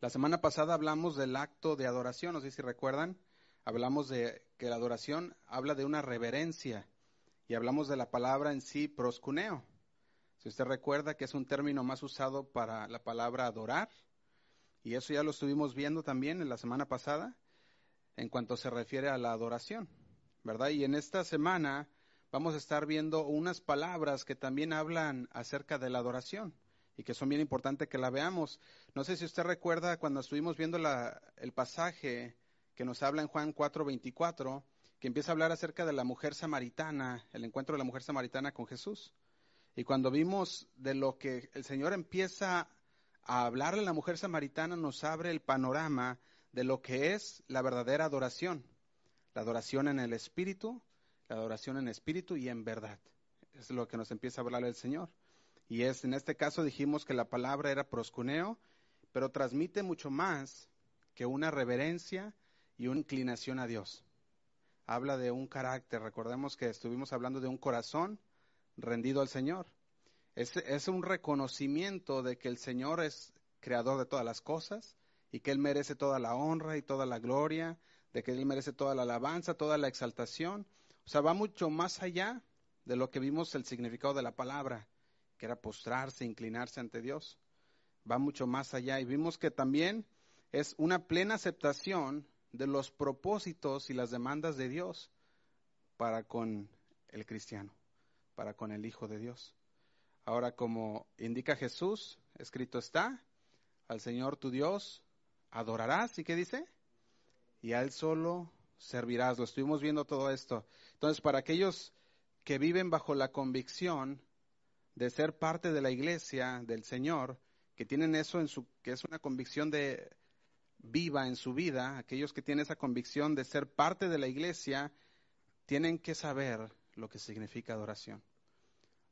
La semana pasada hablamos del acto de adoración, no sé si recuerdan, hablamos de que la adoración habla de una reverencia y hablamos de la palabra en sí proscuneo. Si usted recuerda que es un término más usado para la palabra adorar, y eso ya lo estuvimos viendo también en la semana pasada, en cuanto se refiere a la adoración, ¿verdad? Y en esta semana vamos a estar viendo unas palabras que también hablan acerca de la adoración y que son bien importantes que la veamos. No sé si usted recuerda cuando estuvimos viendo el pasaje que nos habla en Juan 4:24, que empieza a hablar acerca de la mujer samaritana, el encuentro de la mujer samaritana con Jesús. Y cuando vimos de lo que el Señor empieza a hablarle a la mujer samaritana, nos abre el panorama de lo que es la verdadera adoración. La adoración en el Espíritu, la adoración en espíritu y en verdad. Es lo que nos empieza a hablar el Señor. Y es, en este caso dijimos que la palabra era proscuneo, pero transmite mucho más que una reverencia y una inclinación a Dios. Habla de un carácter. Recordemos que estuvimos hablando de un corazón rendido al Señor. Es, es un reconocimiento de que el Señor es creador de todas las cosas y que Él merece toda la honra y toda la gloria, de que Él merece toda la alabanza, toda la exaltación. O sea, va mucho más allá de lo que vimos el significado de la palabra, que era postrarse, inclinarse ante Dios. Va mucho más allá y vimos que también es una plena aceptación de los propósitos y las demandas de Dios para con el cristiano, para con el Hijo de Dios. Ahora, como indica Jesús, escrito está, al Señor tu Dios adorarás, ¿y qué dice? Y a Él solo servirás. Lo estuvimos viendo todo esto. Entonces, para aquellos que viven bajo la convicción de ser parte de la iglesia del Señor, que tienen eso en su, que es una convicción de viva en su vida, aquellos que tienen esa convicción de ser parte de la iglesia, tienen que saber lo que significa adoración.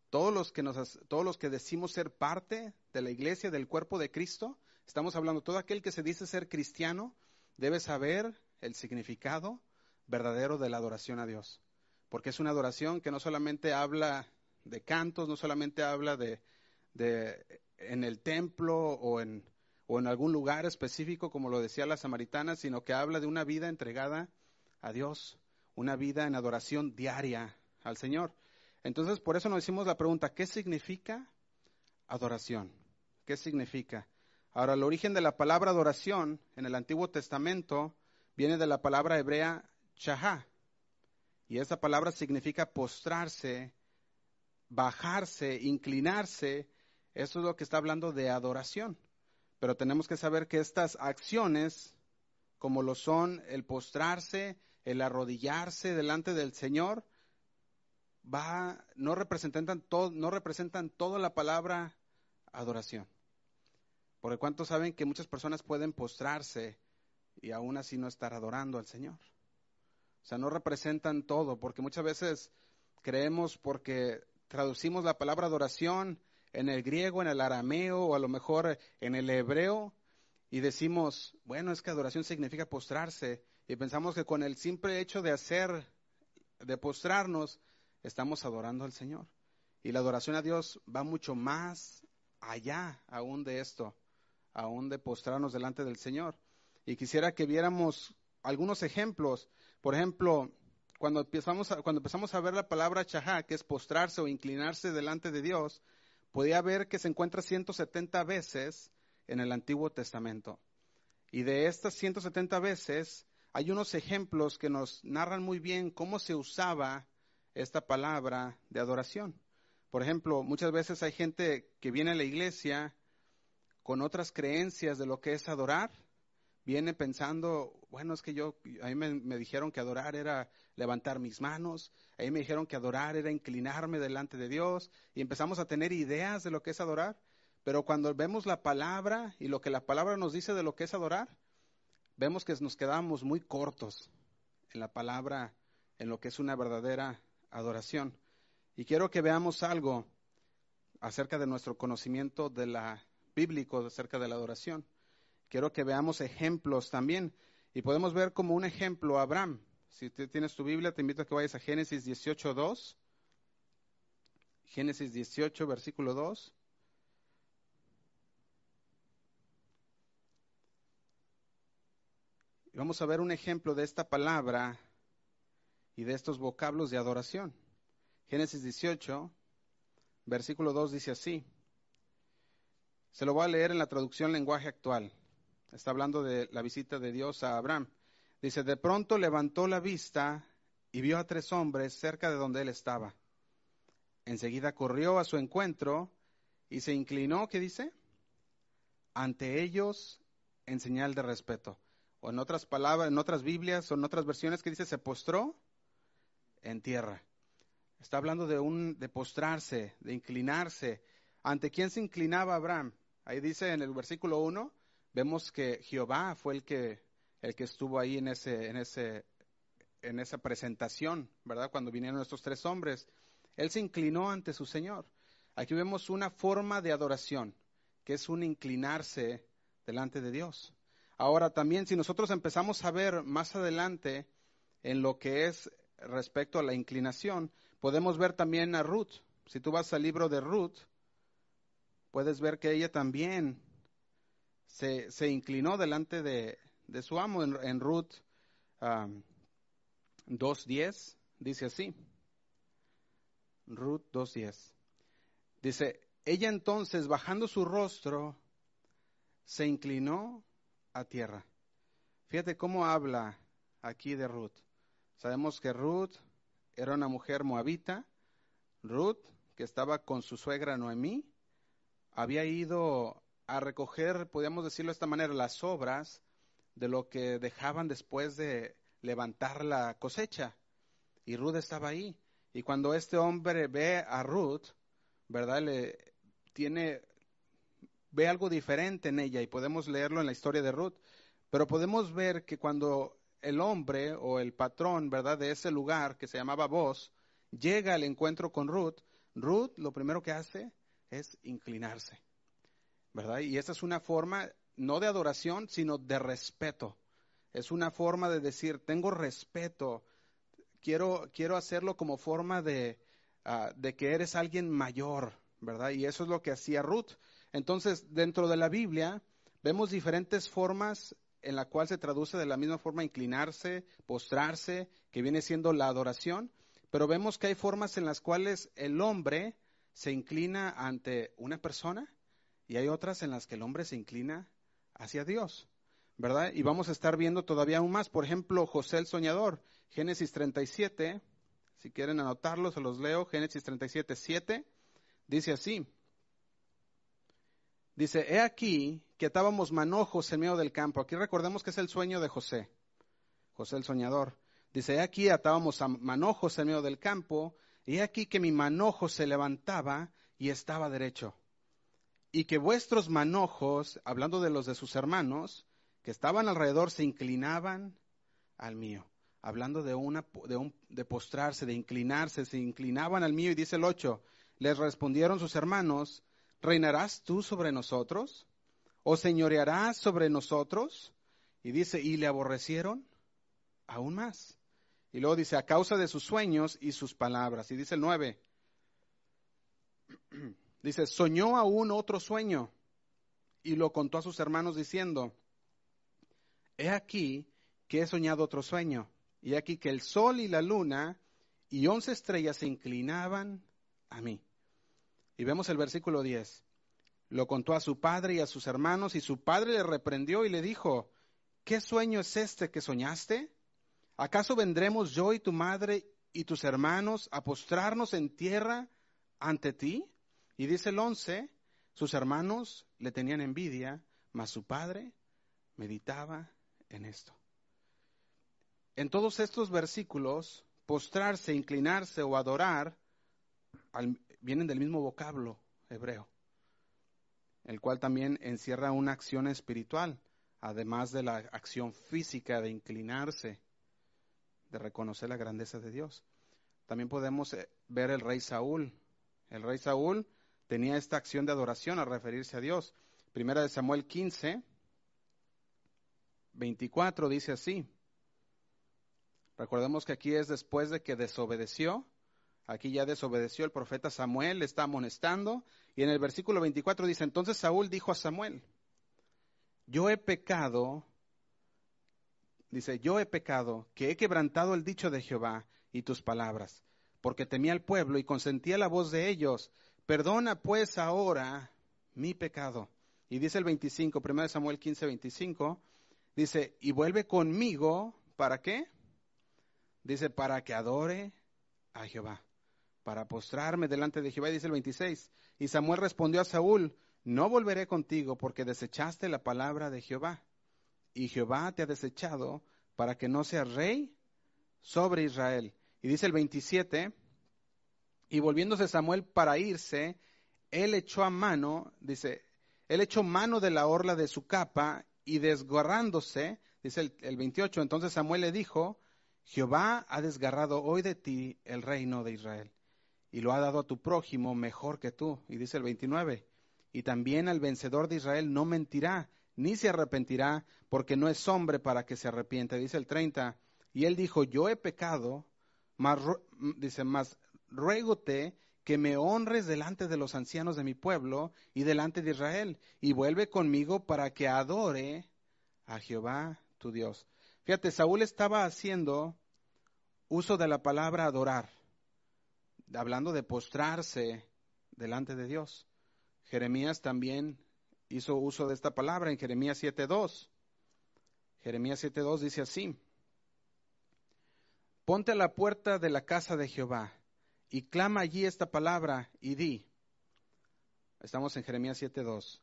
Todos los que nos, todos los que decimos ser parte de la iglesia, del cuerpo de Cristo, estamos hablando, todo aquel que se dice ser cristiano, debe saber el significado verdadero de la adoración a Dios. Porque es una adoración que no solamente habla de cantos, no solamente habla de, de en el templo o en, o en algún lugar específico, como lo decía la samaritana, sino que habla de una vida entregada a Dios, una vida en adoración diaria al Señor. Entonces, por eso nos decimos la pregunta, ¿qué significa adoración? ¿Qué significa? Ahora, el origen de la palabra adoración en el Antiguo Testamento viene de la palabra hebrea chahá. Y esa palabra significa postrarse, bajarse, inclinarse. Eso es lo que está hablando de adoración. Pero tenemos que saber que estas acciones, como lo son el postrarse, el arrodillarse delante del Señor, va, no representan, todo, no representan toda la palabra adoración. Porque cuántos saben que muchas personas pueden postrarse y aún así no estar adorando al Señor. O sea, no representan todo, porque muchas veces creemos porque traducimos la palabra adoración en el griego, en el arameo o a lo mejor en el hebreo y decimos, bueno, es que adoración significa postrarse y pensamos que con el simple hecho de hacer, de postrarnos, estamos adorando al Señor. Y la adoración a Dios va mucho más allá aún de esto, aún de postrarnos delante del Señor. Y quisiera que viéramos algunos ejemplos. Por ejemplo, cuando empezamos a, cuando empezamos a ver la palabra chahá, que es postrarse o inclinarse delante de Dios, podía ver que se encuentra 170 veces en el Antiguo Testamento. Y de estas 170 veces hay unos ejemplos que nos narran muy bien cómo se usaba esta palabra de adoración. Por ejemplo, muchas veces hay gente que viene a la iglesia con otras creencias de lo que es adorar viene pensando, bueno, es que yo, a mí me, dijeron que adorar era levantar mis manos, a mí me dijeron que adorar era inclinarme delante de Dios, y empezamos a tener ideas de lo que es adorar, pero cuando vemos la palabra y lo que la palabra nos dice de lo que es adorar, vemos que nos quedamos muy cortos en la palabra, en lo que es una verdadera adoración. Y quiero que veamos algo acerca de nuestro conocimiento de la bíblico acerca de la adoración quiero que veamos ejemplos también. Y podemos ver como un ejemplo Abraham. Si tienes tu Biblia, te invito a que vayas a Génesis 18, 2. Génesis 18, versículo 2. Y vamos a ver un ejemplo de esta palabra y de estos vocablos de adoración. Génesis 18, versículo 2 dice así. Se lo voy a leer en la traducción lenguaje actual. Está hablando de la visita de Dios a Abraham. Dice, de pronto levantó la vista y vio a tres hombres cerca de donde él estaba. Enseguida corrió a su encuentro y se inclinó, ¿qué dice? Ante ellos en señal de respeto. O en otras palabras, en otras Biblias o en otras versiones que dice, se postró en tierra. Está hablando de un de postrarse, de inclinarse. ¿Ante quién se inclinaba Abraham? Ahí dice en el versículo 1, vemos que Jehová fue el que el que estuvo ahí en ese en ese en esa presentación, ¿verdad? Cuando vinieron estos tres hombres, él se inclinó ante su Señor. Aquí vemos una forma de adoración, que es un inclinarse delante de Dios. Ahora también si nosotros empezamos a ver más adelante en lo que es respecto a la inclinación, podemos ver también a Ruth. Si tú vas al libro de Ruth, puedes ver que ella también se, inclinó delante de, su amo en, Ruth 2.10, dice así. Ruth 2.10. Dice, ella entonces, bajando su rostro, se inclinó a tierra. Fíjate cómo habla aquí de Ruth. Sabemos que Ruth era una mujer moabita. Ruth, que estaba con su suegra Noemí, había ido a recoger, podríamos decirlo de esta manera, las obras de lo que dejaban después de levantar la cosecha. Y Ruth estaba ahí. Y cuando este hombre ve a Ruth, ¿verdad? Le tiene, ve algo diferente en ella y podemos leerlo en la historia de Ruth. Pero podemos ver que cuando el hombre o el patrón, ¿verdad? De ese lugar que se llamaba Vos, llega al encuentro con Ruth, Ruth lo primero que hace es inclinarse, ¿verdad? Y esa es una forma no de adoración, sino de respeto. Es una forma de decir, tengo respeto, quiero, quiero hacerlo como forma de, uh, de que eres alguien mayor, ¿verdad? Y eso es lo que hacía Ruth. Entonces, dentro de la Biblia, vemos diferentes formas en la cual se traduce de la misma forma inclinarse, postrarse, que viene siendo la adoración, pero vemos que hay formas en las cuales el hombre se inclina ante una persona y hay otras en las que el hombre se inclina hacia Dios, ¿verdad? Y vamos a estar viendo todavía aún más, por ejemplo, José el soñador, Génesis 37, si quieren anotarlo, se los leo, Génesis 37, 7, dice así, dice, he aquí que atábamos manojos en medio del campo. Aquí recordemos que es el sueño de José, José el soñador. Dice, aquí atábamos a manojos en medio del campo, y aquí que mi manojo se levantaba y estaba derecho. Y que vuestros manojos, hablando de los de sus hermanos, que estaban alrededor, se inclinaban al mío. Hablando de, una, de, postrarse, de inclinarse, se inclinaban al mío. Y dice el 8, les respondieron sus hermanos, ¿reinarás tú sobre nosotros? ¿O señorearás sobre nosotros? Y dice, y le aborrecieron aún más. Y luego dice, a causa de sus sueños y sus palabras. Y dice el 9, dice, soñó aún otro sueño y lo contó a sus hermanos diciendo, he aquí que he soñado otro sueño. Y aquí que el sol y la luna y once estrellas se inclinaban a mí. Y vemos el versículo 10. Lo contó a su padre y a sus hermanos, y su padre le reprendió y le dijo, ¿qué sueño es este que soñaste? ¿Acaso vendremos yo y tu madre y tus hermanos a postrarnos en tierra ante ti? Y dice el once, sus hermanos le tenían envidia, mas su padre meditaba en esto. En todos estos versículos, postrarse, inclinarse o adorar vienen del mismo vocablo hebreo el cual también encierra una acción espiritual, además de la acción física de inclinarse, de reconocer la grandeza de Dios. También podemos eh, ver el rey Saúl. El rey Saúl tenía esta acción de adoración al referirse a Dios. Primera de Samuel 15, 24 dice así. Recordemos que aquí es después de que desobedeció Aquí ya desobedeció el profeta Samuel, le está amonestando. Y en el versículo 24 dice, entonces Saúl dijo a Samuel, yo he pecado dice, yo he pecado, que he quebrantado el dicho de Jehová y tus palabras, porque temía al pueblo y consentía la voz de ellos. Perdona pues ahora mi pecado. Y dice el 25, 1 Samuel 15, 25, dice, y vuelve conmigo, ¿para qué? Dice, para que adore a Jehová, para postrarme delante de Jehová. Y dice el 26, y Samuel respondió a Saúl, no volveré contigo porque desechaste la palabra de Jehová. Y Jehová te ha desechado para que no seas rey sobre Israel. Y dice el 27, y volviéndose Samuel para irse, él echó a mano, dice, él echó mano de la orla de su capa y desgarrándose, dice el, el 28, entonces Samuel le dijo, Jehová ha desgarrado hoy de ti el reino de Israel y lo ha dado a tu prójimo mejor que tú. Y dice el 29, y también al vencedor de Israel no mentirá, ni se arrepentirá, porque no es hombre para que se arrepiente. Dice el 30, y él dijo, yo he pecado, mas, dice, más ruégote que me honres delante de los ancianos de mi pueblo y delante de Israel, y vuelve conmigo para que adore a Jehová tu Dios. Fíjate, Saúl estaba haciendo uso de la palabra adorar, hablando de postrarse delante de Dios. Jeremías también hizo uso de esta palabra en Jeremías 7.2. Jeremías 7.2 dice así, ponte a la puerta de la casa de Jehová y clama allí esta palabra y di. Estamos en Jeremías 7.2.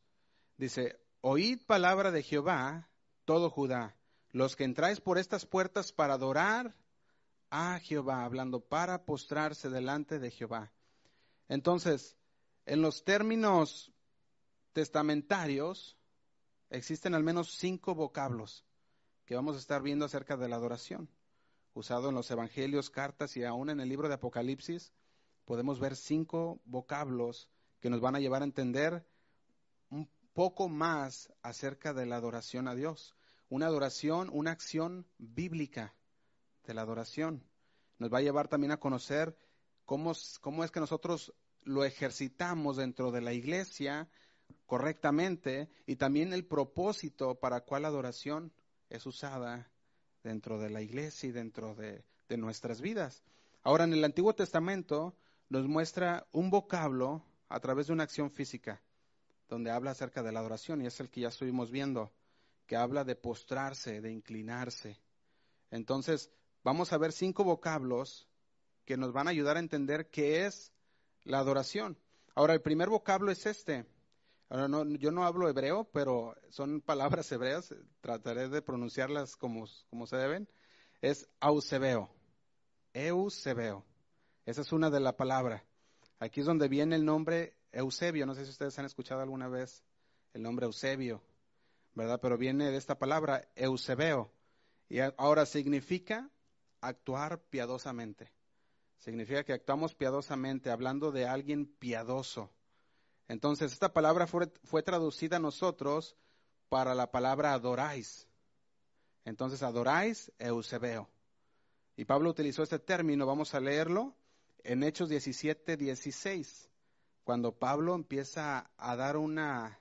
Dice, oíd palabra de Jehová, todo Judá, los que entráis por estas puertas para adorar a Jehová, hablando para postrarse delante de Jehová. Entonces, en los términos testamentarios, existen al menos cinco vocablos que vamos a estar viendo acerca de la adoración, usado en los evangelios, cartas y aún en el libro de Apocalipsis, podemos ver cinco vocablos que nos van a llevar a entender un poco más acerca de la adoración a Dios. Una adoración, una acción bíblica de la adoración. Nos va a llevar también a conocer cómo, cómo es que nosotros lo ejercitamos dentro de la iglesia correctamente y también el propósito para cuál adoración es usada dentro de la iglesia y dentro de, de nuestras vidas. Ahora, en el Antiguo Testamento nos muestra un vocablo a través de una acción física, donde habla acerca de la adoración, y es el que ya estuvimos viendo, que habla de postrarse, de inclinarse. Entonces, vamos a ver cinco vocablos que nos van a ayudar a entender qué es la adoración. Ahora, el primer vocablo es este. Ahora, no, yo no hablo hebreo, pero son palabras hebreas, trataré de pronunciarlas como, como se deben. Es eusebeo. Eusebeo. Esa es una de la palabra. Aquí es donde viene el nombre Eusebio. No sé si ustedes han escuchado alguna vez el nombre Eusebio, ¿verdad? Pero viene de esta palabra Eusebeo. Y ahora significa actuar piadosamente. Significa que actuamos piadosamente, hablando de alguien piadoso. Entonces, esta palabra fue, fue traducida a nosotros para la palabra adoráis. Entonces, adoráis Eusebeo. Y Pablo utilizó este término, vamos a leerlo en Hechos 17, 16, cuando Pablo empieza a dar una,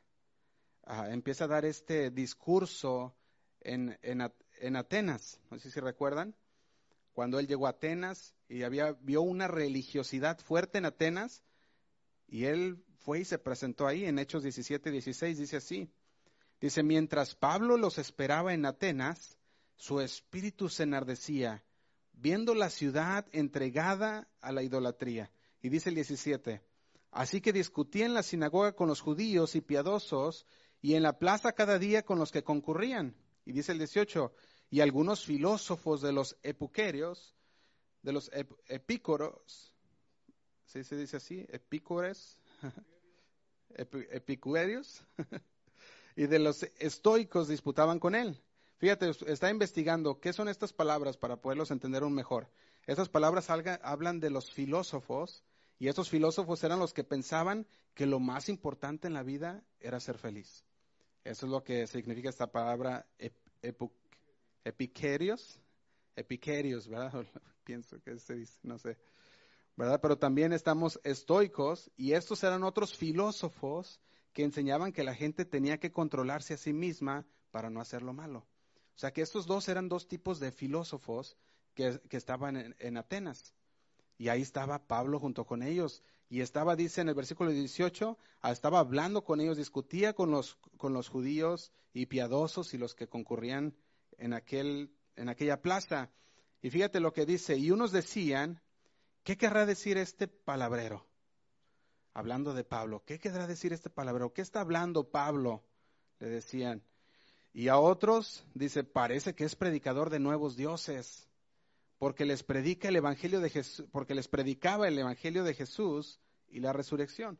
empieza a dar este discurso en, en, Atenas, no sé si recuerdan, cuando él llegó a Atenas y había, vio una religiosidad fuerte en Atenas, y él fue y se presentó ahí en Hechos 17, 16, dice así, dice, mientras Pablo los esperaba en Atenas, su espíritu se enardecía viendo la ciudad entregada a la idolatría. Y dice el 17, así que discutía en la sinagoga con los judíos y piadosos y en la plaza cada día con los que concurrían. Y dice el 18, y algunos filósofos de los epuquerios, de los epícoros, ¿sí se dice así? Epícores, epicuerios, y de los estoicos disputaban con él. Fíjate, está investigando qué son estas palabras para poderlos entender aún mejor. Estas palabras hablan de los filósofos y estos filósofos eran los que pensaban que lo más importante en la vida era ser feliz. Eso es lo que significa esta palabra epiquerios. Epiquerios, ¿verdad? Pienso que se dice, no sé. ¿Verdad? Pero también estamos estoicos y estos eran otros filósofos que enseñaban que la gente tenía que controlarse a sí misma para no hacer lo malo. O sea que estos dos eran dos tipos de filósofos que, estaban en, Atenas. Y ahí estaba Pablo junto con ellos. Y estaba, dice en el versículo 18, ah, estaba hablando con ellos, discutía con los, con los judíos y piadosos y los que concurrían en, aquel, en aquella plaza. Y fíjate lo que dice, y unos decían, ¿qué querrá decir este palabrero? Hablando de Pablo, ¿qué querrá decir este palabrero? ¿Qué está hablando Pablo? Le decían. Y a otros, dice, parece que es predicador de nuevos dioses porque les predica el evangelio de Jesús, porque les predicaba el evangelio de Jesús y la resurrección.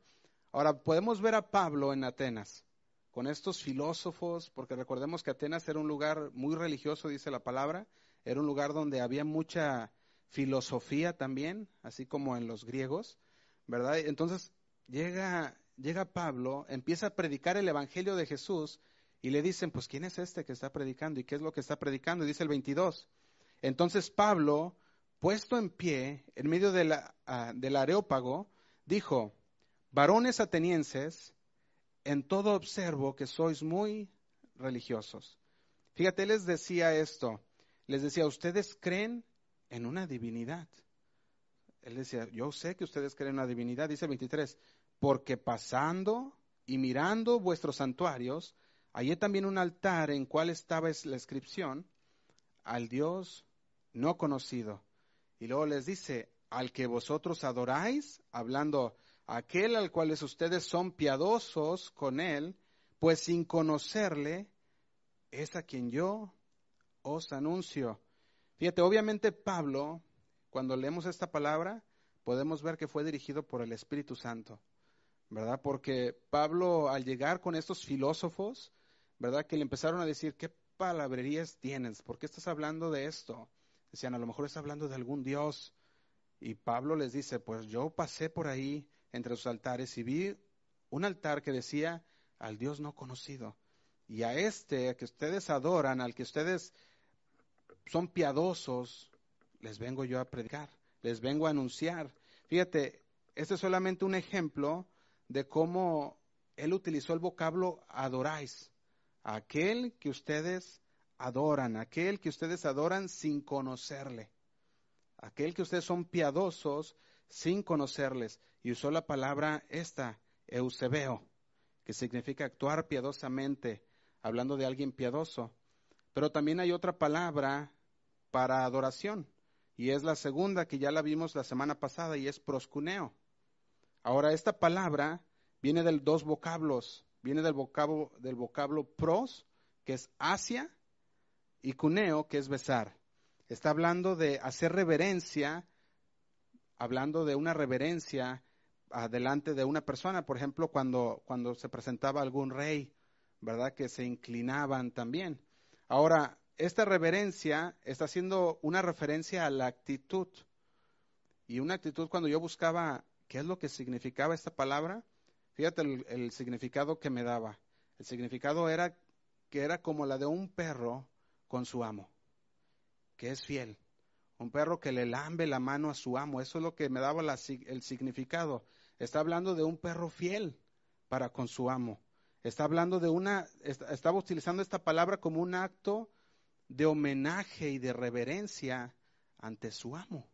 Ahora podemos ver a Pablo en Atenas con estos filósofos, porque recordemos que Atenas era un lugar muy religioso, dice la palabra, era un lugar donde había mucha filosofía también, así como en los griegos, ¿verdad? Entonces llega llega Pablo, empieza a predicar el evangelio de Jesús y le dicen, pues ¿quién es este que está predicando y qué es lo que está predicando? Y dice el 22. Entonces Pablo, puesto en pie en medio ah, del areópago, dijo, varones atenienses, en todo observo que sois muy religiosos. Fíjate, les decía esto, les decía, ustedes creen en una divinidad. Él decía, yo sé que ustedes creen en una divinidad, dice 23, porque pasando y mirando vuestros santuarios, hallé también un altar en cual estaba la inscripción al Dios no conocido. Y luego les dice, al que vosotros adoráis, hablando aquel al cual ustedes son piadosos con él, pues sin conocerle, es a quien yo os anuncio. Fíjate, obviamente Pablo, cuando leemos esta palabra, podemos ver que fue dirigido por el Espíritu Santo, ¿verdad? Porque Pablo, al llegar con estos filósofos, ¿verdad? Que le empezaron a decir, ¿qué palabrerías tienes? ¿Por qué estás hablando de esto? Decían, a lo mejor está hablando de algún Dios. Y Pablo les dice, pues yo pasé por ahí entre sus altares y vi un altar que decía al Dios no conocido. Y a este que ustedes adoran, al que ustedes son piadosos, les vengo yo a predicar, les vengo a anunciar. Fíjate, este es solamente un ejemplo de cómo él utilizó el vocablo adoráis, aquel que ustedes adoran, aquel que ustedes adoran sin conocerle, aquel que ustedes son piadosos sin conocerles. Y usó la palabra esta, eusebeo, que significa actuar piadosamente, hablando de alguien piadoso. Pero también hay otra palabra para adoración, y es la segunda que ya la vimos la semana pasada, y es proscuneo. Ahora, esta palabra viene de dos vocablos, viene del vocablo, del vocablo pros, que es hacia, y cuneo, que es besar. Está hablando de hacer reverencia, hablando de una reverencia delante de una persona, por ejemplo, cuando, cuando se presentaba algún rey, ¿verdad? Que se inclinaban también. Ahora, esta reverencia está haciendo una referencia a la actitud. Y una actitud, cuando yo buscaba qué es lo que significaba esta palabra, fíjate el, significado que me daba. El significado era que era como la de un perro con su amo, que es fiel. Un perro que le lambe la mano a su amo. Eso es lo que me daba el significado. Está hablando de un perro fiel para con su amo. Está hablando de una, estaba utilizando esta palabra como un acto de homenaje y de reverencia ante su amo.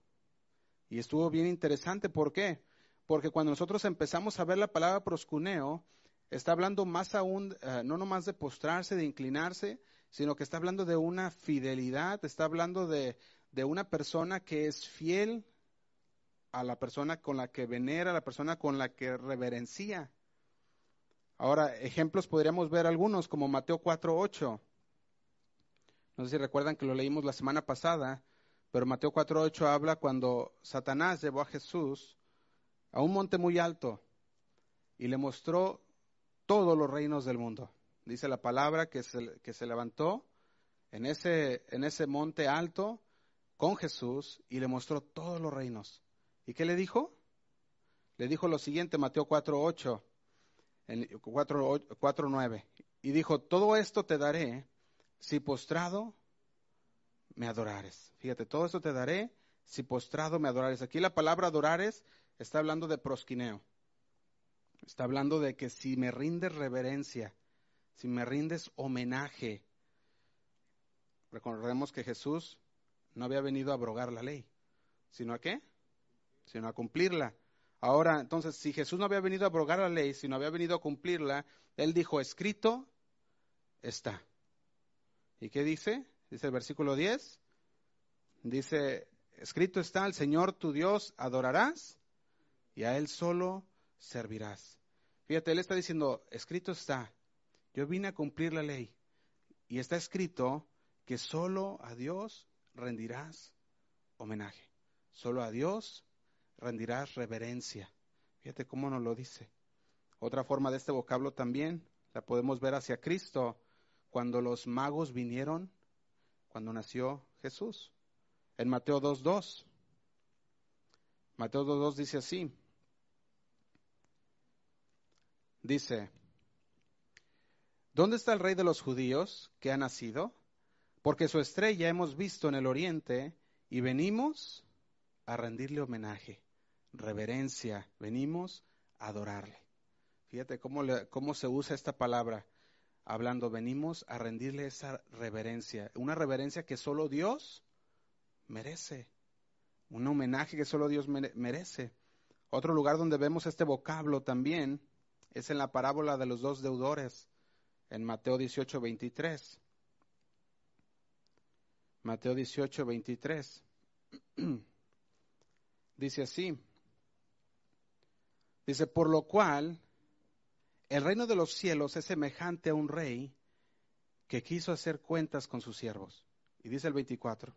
Y estuvo bien interesante. ¿Por qué? Porque cuando nosotros empezamos a ver la palabra proscuneo, está hablando más aún, eh, no nomás de postrarse, de inclinarse, sino que está hablando de una fidelidad, está hablando de, una persona que es fiel a la persona con la que venera, a la persona con la que reverencia. Ahora, ejemplos podríamos ver algunos, como Mateo 4.8. No sé si recuerdan que lo leímos la semana pasada, pero Mateo 4.8 habla cuando Satanás llevó a Jesús a un monte muy alto y le mostró todos los reinos del mundo dice la palabra, que se, que se levantó en ese, en ese monte alto con Jesús y le mostró todos los reinos. ¿Y qué le dijo? Le dijo lo siguiente, Mateo 4.8, 4.9. Y dijo, todo esto te daré si postrado me adorares. Fíjate, todo esto te daré si postrado me adorares. Aquí la palabra adorares está hablando de prosquineo. Está hablando de que si me rindes reverencia, si me rindes homenaje. recordemos que Jesús no había venido a abrogar la ley, sino a qué? Sino a cumplirla. Ahora, entonces, si Jesús no había venido a abrogar la ley, sino había venido a cumplirla, Él dijo, escrito está. ¿Y qué dice? Dice el versículo 10. Dice, escrito está, al Señor tu Dios adorarás y a Él solo servirás. Fíjate, Él está diciendo, escrito está, yo vine a cumplir la ley y está escrito que solo a Dios rendirás homenaje, solo a Dios rendirás reverencia. Fíjate cómo nos lo dice. Otra forma de este vocablo también la podemos ver hacia Cristo cuando los magos vinieron, cuando nació Jesús. En Mateo 2.2. Mateo 2.2 dice así. Dice, ¿dónde está el rey de los judíos que ha nacido? Porque su estrella hemos visto en el oriente y venimos a rendirle homenaje, reverencia, venimos a adorarle. Fíjate cómo, cómo se usa esta palabra, hablando, venimos a rendirle esa reverencia, una reverencia que solo Dios merece, un homenaje que solo Dios merece. Otro lugar donde vemos este vocablo también es en la parábola de los dos deudores, en Mateo 18, 23. Mateo 18, 23. Dice así. Dice, por lo cual el reino de los cielos es semejante a un rey que quiso hacer cuentas con sus siervos. Y dice el 24.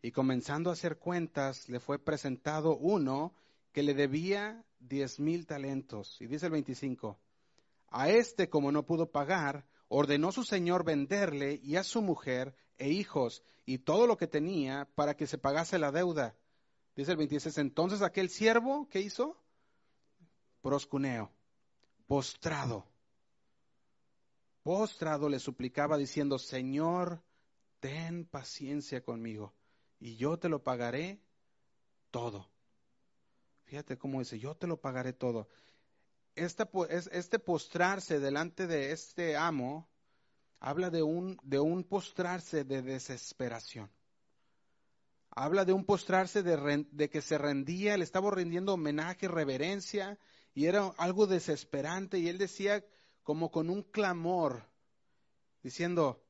Y comenzando a hacer cuentas, le fue presentado uno que le debía diez mil talentos. Y dice el 25, a este como no pudo pagar, ordenó su señor venderle y a su mujer e hijos y todo lo que tenía para que se pagase la deuda. Dice el 26, entonces aquel siervo, ¿qué hizo? Proscuneo, postrado. Postrado le suplicaba diciendo, Señor, ten paciencia conmigo y yo te lo pagaré todo. Fíjate cómo dice, yo te lo pagaré todo. este postrarse delante de este amo habla de un, postrarse de desesperación. Habla de un postrarse de, de que se rendía, le estaba rindiendo homenaje, reverencia, y era algo desesperante. Y él decía como con un clamor, diciendo,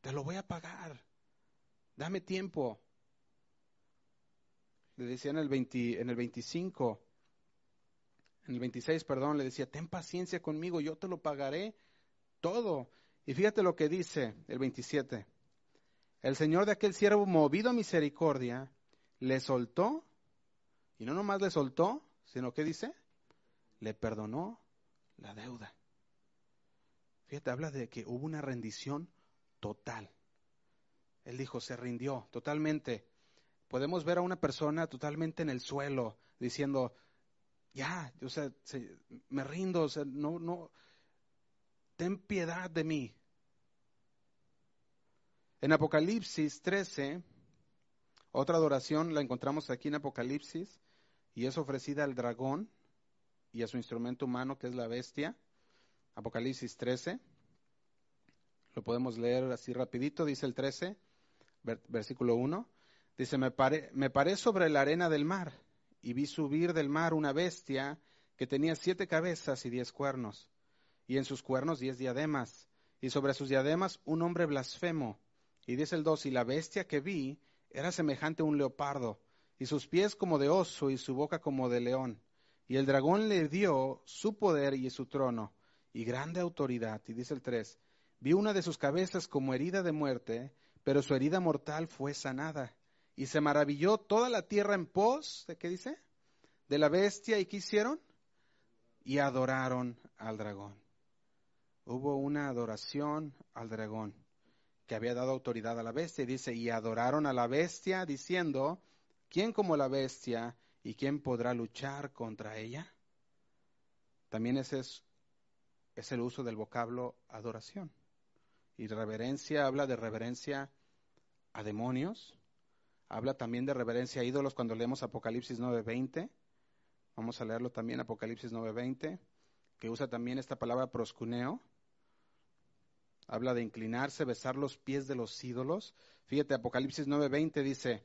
te lo voy a pagar, dame tiempo. Le decía en el, en el 25, en el 26, perdón, le decía, ten paciencia conmigo, yo te lo pagaré todo. Y fíjate lo que dice el 27. El Señor de aquel siervo, movido a misericordia, le soltó, y no nomás le soltó, sino que dice, le perdonó la deuda. Fíjate, habla de que hubo una rendición total. Él dijo, se rindió totalmente. Podemos ver a una persona totalmente en el suelo diciendo, ya, o sea, me rindo, o sea, no, no, ten piedad de mí. En Apocalipsis 13, otra adoración la encontramos aquí en Apocalipsis y es ofrecida al dragón y a su instrumento humano que es la bestia. Apocalipsis 13. Lo podemos leer así rapidito, dice el 13 versículo 1, dice, me paré, me paré sobre la arena del mar y vi subir del mar una bestia que tenía siete cabezas y diez cuernos, y en sus cuernos diez diademas, y sobre sus diademas un hombre blasfemo. Y dice el 2, y la bestia que vi era semejante a un leopardo, y sus pies como de oso y su boca como de león. Y el dragón le dio su poder y su trono, y grande autoridad. Y dice el 3, vi una de sus cabezas como herida de muerte, pero su herida mortal fue sanada. Y se maravilló toda la tierra en pos, ¿de qué dice? De la bestia, ¿y qué hicieron? Y adoraron al dragón. Hubo una adoración al dragón que había dado autoridad a la bestia. Y dice, y adoraron a la bestia diciendo, ¿quién como la bestia y quién podrá luchar contra ella? También ese es, es el uso del vocablo adoración. Y reverencia habla de reverencia a demonios, habla también de reverencia a ídolos cuando leemos Apocalipsis 9:20. Vamos a leerlo también, Apocalipsis 9:20, que usa también esta palabra proscuneo. habla de inclinarse, besar los pies de los ídolos. Fíjate, Apocalipsis 9:20 dice,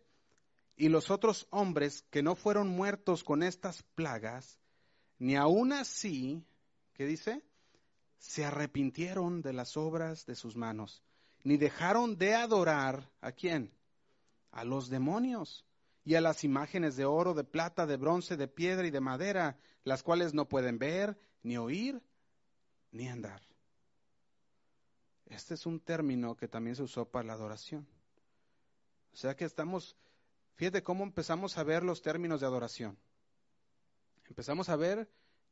y los otros hombres que no fueron muertos con estas plagas, ni aun así, ¿qué dice? Se arrepintieron de las obras de sus manos, ni dejaron de adorar a quién? A los demonios y a las imágenes de oro, de plata, de bronce, de piedra y de madera, las cuales no pueden ver, ni oír, ni andar. Este es un término que también se usó para la adoración. O sea que estamos, fíjate cómo empezamos a ver los términos de adoración. Empezamos a ver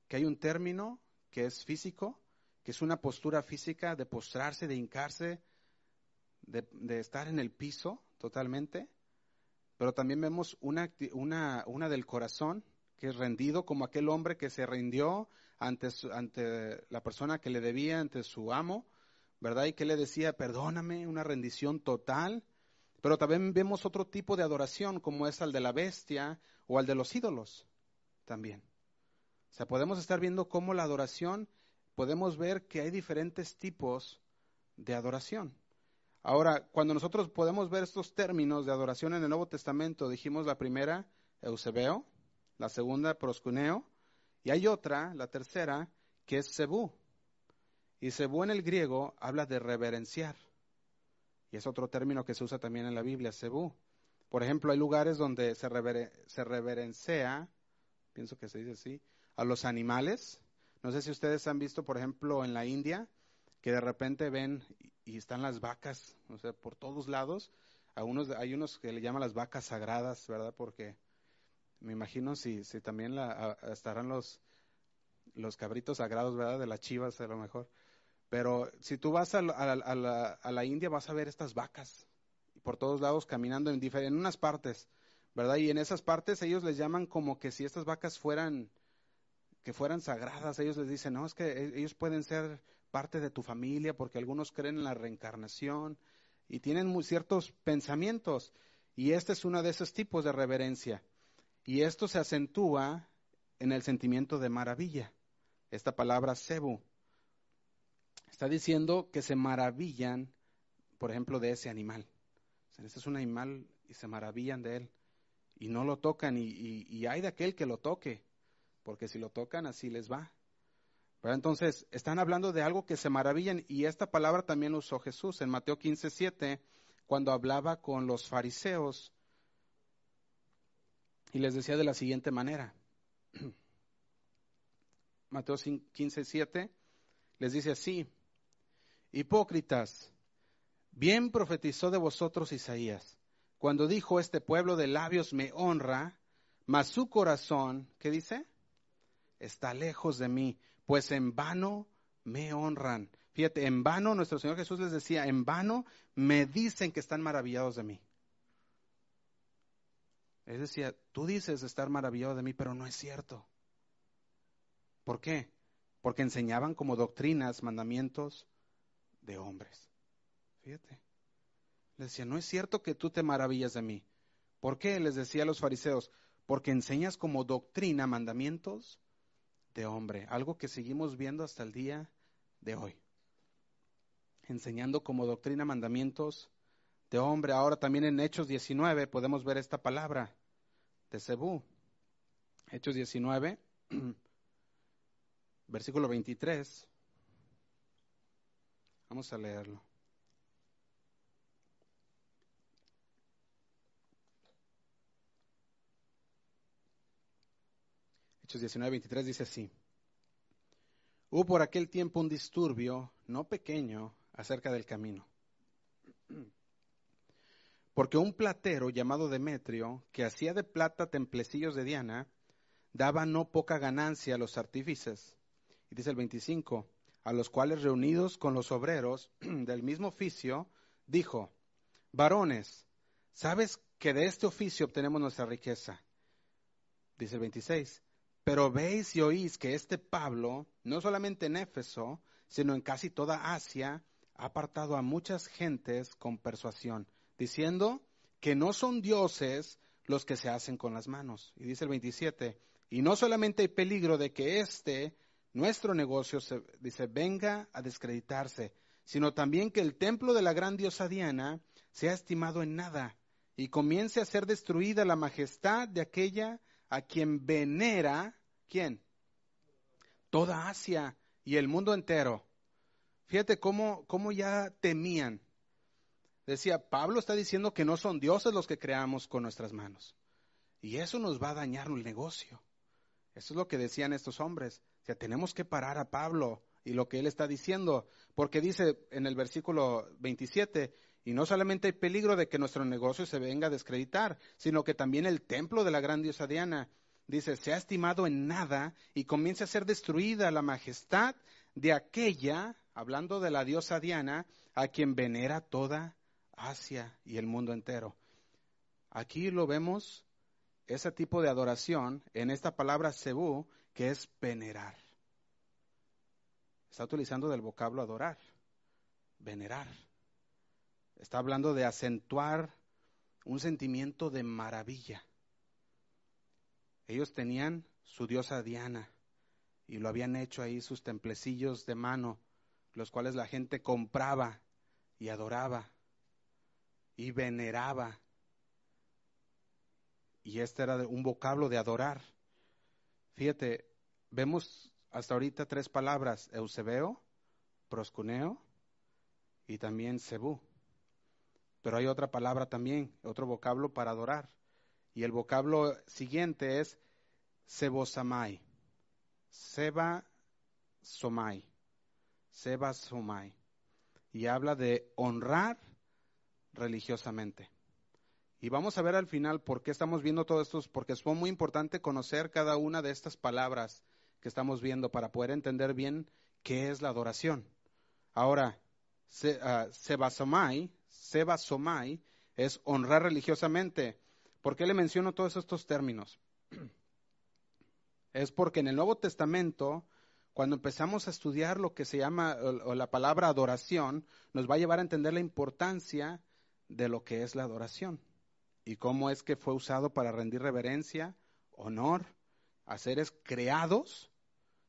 que hay un término que es físico, que es una postura física de postrarse, de hincarse, de, de estar en el piso totalmente pero también vemos una, una, una del corazón, que es rendido como aquel hombre que se rindió ante, ante la persona que le debía, ante su amo, ¿verdad? Y que le decía, perdóname, una rendición total. Pero también vemos otro tipo de adoración, como es al de la bestia o al de los ídolos, también. O sea, podemos estar viendo cómo la adoración, podemos ver que hay diferentes tipos de adoración. Ahora, cuando nosotros podemos ver estos términos de adoración en el Nuevo Testamento, dijimos la primera, Eusebeo, la segunda, proscuneo, y hay otra, la tercera, que es Sebú. Y Sebú en el griego habla de reverenciar. Y es otro término que se usa también en la Biblia, Sebú. Por ejemplo, hay lugares donde se, se reverencia, pienso que se dice así, a los animales. No sé si ustedes han visto, por ejemplo, en la India, que de repente ven y están las vacas, o sea, por todos lados. A unos, hay unos que le llaman las vacas sagradas, ¿verdad? Porque me imagino si, si también la, estarán los, los cabritos sagrados, ¿verdad? De las chivas a lo mejor. Pero si tú vas a, a, la, a la, India vas a ver estas vacas por todos lados caminando en, en unas partes, ¿verdad? Y en esas partes ellos les llaman como que si estas vacas fueran que fueran sagradas, ellos les dicen, no, es que e, ellos pueden ser parte de tu familia, porque algunos creen en la reencarnación y tienen muy ciertos pensamientos. Y este es uno de esos tipos de reverencia. Y esto se acentúa en el sentimiento de maravilla. Esta palabra sebu está diciendo que se maravillan, por ejemplo, de ese animal. ese es un animal y se maravillan de él. Y no lo tocan y, y hay de aquel que lo toque, porque si lo tocan así les va. Entonces, están hablando de algo que se maravillan y esta palabra también usó Jesús en Mateo 15, 7, cuando hablaba con los fariseos y les decía de la siguiente manera. Mateo 15, 7 les dice así, hipócritas, bien profetizó de vosotros Isaías, cuando dijo este pueblo de labios me honra, mas su corazón, ¿qué dice? Está lejos de mí, pues en vano me honran. Fíjate, en vano nuestro Señor Jesús les decía, en vano me dicen que están maravillados de mí. Él decía, tú dices estar maravillado de mí, pero no es cierto. ¿Por qué? Porque enseñaban como doctrinas, mandamientos de hombres. Fíjate. Les decía, no es cierto que tú te maravillas de mí. ¿Por qué? Les decía a los fariseos, porque enseñas como doctrina mandamientos de hombre, algo que seguimos viendo hasta el día de hoy. Enseñando como doctrina mandamientos de hombre. Ahora también en Hechos 19 podemos ver esta palabra de Cebú. Hechos 19, versículo 23. Vamos a leerlo. Hechos 19, 23 dice así. Hubo por aquel tiempo un disturbio, no pequeño, acerca del camino. Porque un platero llamado Demetrio, que hacía de plata templecillos de Diana, daba no poca ganancia a los artífices. Y dice el 25, a los cuales reunidos con los obreros del mismo oficio, dijo, varones, ¿sabes que de este oficio obtenemos nuestra riqueza? Dice el 26, pero veis y oís que este Pablo, no solamente en Éfeso, sino en casi toda Asia, ha apartado a muchas gentes con persuasión, diciendo que no son dioses los que se hacen con las manos. Y dice el 27, y no solamente hay peligro de que este, nuestro negocio, se, dice, venga a descreditarse, sino también que el templo de la gran diosa Diana sea estimado en nada y comience a ser destruida la majestad de aquella a quien venera, ¿quién? Toda Asia y el mundo entero. Fíjate cómo, cómo ya temían. Decía, Pablo está diciendo que no son dioses los que creamos con nuestras manos. Y eso nos va a dañar el negocio. Eso es lo que decían estos hombres. O sea, tenemos que parar a Pablo y lo que él está diciendo, porque dice en el versículo 27, y no solamente hay peligro de que nuestro negocio se venga a descreditar, sino que también el templo de la gran diosa Diana, dice, se ha estimado en nada y comienza a ser destruida la majestad de aquella, hablando de la diosa Diana, a quien venera toda Asia y el mundo entero. Aquí lo vemos, ese tipo de adoración, en esta palabra sebú, que es venerar. Está utilizando del vocablo adorar, venerar. Está hablando de acentuar un sentimiento de maravilla. Ellos tenían su diosa Diana y lo habían hecho ahí sus templecillos de mano, los cuales la gente compraba y adoraba y veneraba. Y este era un vocablo de adorar. Fíjate, vemos hasta ahorita tres palabras, eusebeo, proscuneo y también sebú. Pero hay otra palabra también, otro vocablo para adorar. Y el vocablo siguiente es sebosamai, seba somai, seba somai. Y habla de honrar religiosamente. Y vamos a ver al final por qué estamos viendo todo esto, porque es muy importante conocer cada una de estas palabras que estamos viendo para poder entender bien qué es la adoración. Ahora, uh, Sebasomai, Sebasomai es honrar religiosamente. ¿Por qué le menciono todos estos términos? Es porque en el Nuevo Testamento, cuando empezamos a estudiar lo que se llama la palabra adoración, nos va a llevar a entender la importancia de lo que es la adoración y cómo es que fue usado para rendir reverencia, honor a seres creados,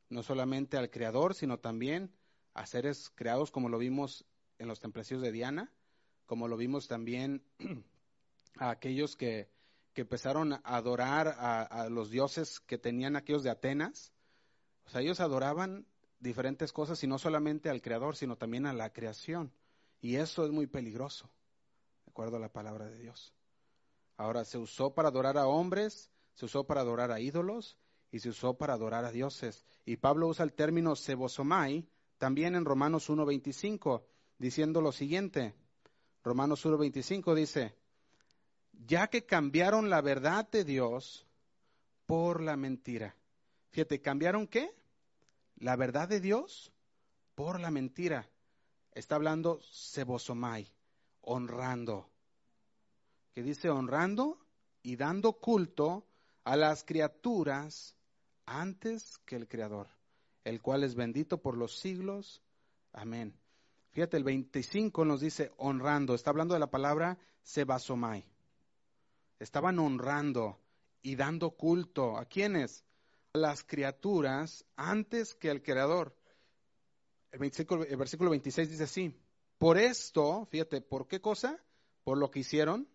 no solamente al creador, sino también a seres creados como lo vimos en los templecios de Diana, como lo vimos también a aquellos que, empezaron a adorar a, a, los dioses que tenían aquellos de Atenas. O sea, ellos adoraban diferentes cosas y no solamente al creador, sino también a la creación. Y eso es muy peligroso, de acuerdo a la palabra de Dios. Ahora, se usó para adorar a hombres, se usó para adorar a ídolos y se usó para adorar a dioses. Y Pablo usa el término sebosomai también en Romanos 1.25, diciendo lo siguiente. Romanos 1.25 dice, ya que cambiaron la verdad de Dios por la mentira. Fíjate, ¿cambiaron qué? La verdad de Dios por la mentira. Está hablando sebosomai, honrando que dice honrando y dando culto a las criaturas antes que el Creador, el cual es bendito por los siglos. Amén. Fíjate, el 25 nos dice honrando, está hablando de la palabra sebasomai. Estaban honrando y dando culto. ¿A quiénes? A las criaturas antes que al Creador. El, el versículo 26 dice así, por esto, fíjate, ¿por qué cosa? Por lo que hicieron,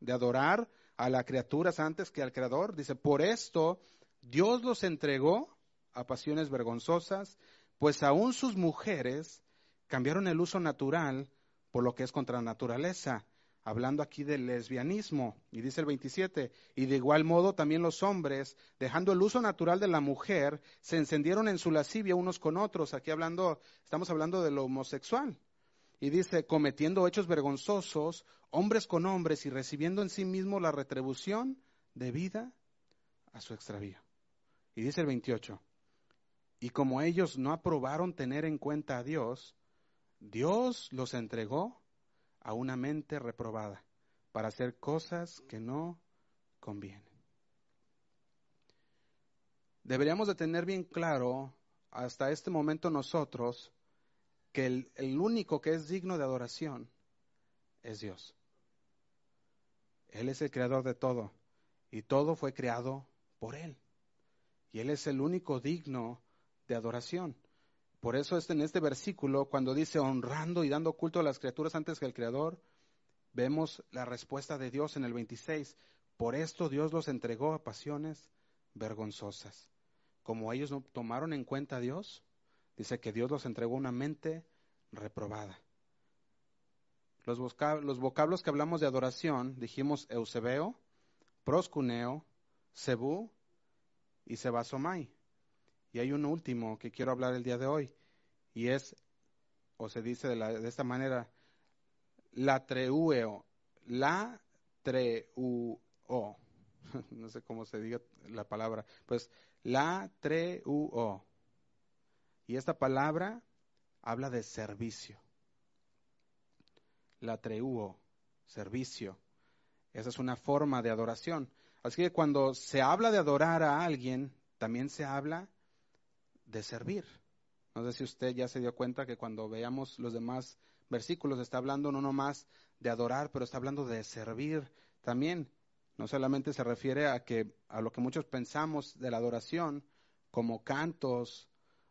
de adorar a las criaturas antes que al Creador. Dice, por esto Dios los entregó a pasiones vergonzosas, pues aún sus mujeres cambiaron el uso natural por lo que es contra la naturaleza, hablando aquí del lesbianismo. Y dice el 27, y de igual modo también los hombres, dejando el uso natural de la mujer, se encendieron en su lascivia unos con otros. Aquí hablando, estamos hablando de lo homosexual. Y dice, cometiendo hechos vergonzosos, hombres con hombres y recibiendo en sí mismo la retribución debida a su extravío. Y dice el 28, y como ellos no aprobaron tener en cuenta a Dios, Dios los entregó a una mente reprobada para hacer cosas que no convienen. Deberíamos de tener bien claro hasta este momento nosotros que el, único que es digno de adoración es Dios. Él es el creador de todo y todo fue creado por Él. Y Él es el único digno de adoración. Por eso es en este versículo, cuando dice honrando y dando culto a las criaturas antes que al Creador, vemos la respuesta de Dios en el 26. Por esto Dios los entregó a pasiones vergonzosas. Como ellos no tomaron en cuenta a Dios, dice que Dios los entregó una mente reprobada. Los, los vocablos que hablamos de adoración, dijimos eusebeo, proscuneo, cebú y sebasomai. Y hay un último que quiero hablar el día de hoy, y es, o se dice de, de esta manera, la treueo, la treuo, no sé cómo se diga la palabra, pues la treuo. Y esta palabra habla de servicio. La treuo, servicio. Esa es una forma de adoración. Así que cuando se habla de adorar a alguien, también se habla de servir. No sé si usted ya se dio cuenta que cuando veamos los demás versículos está hablando no nomás de adorar, pero está hablando de servir también. No solamente se refiere a que a lo que muchos pensamos de la adoración, como cantos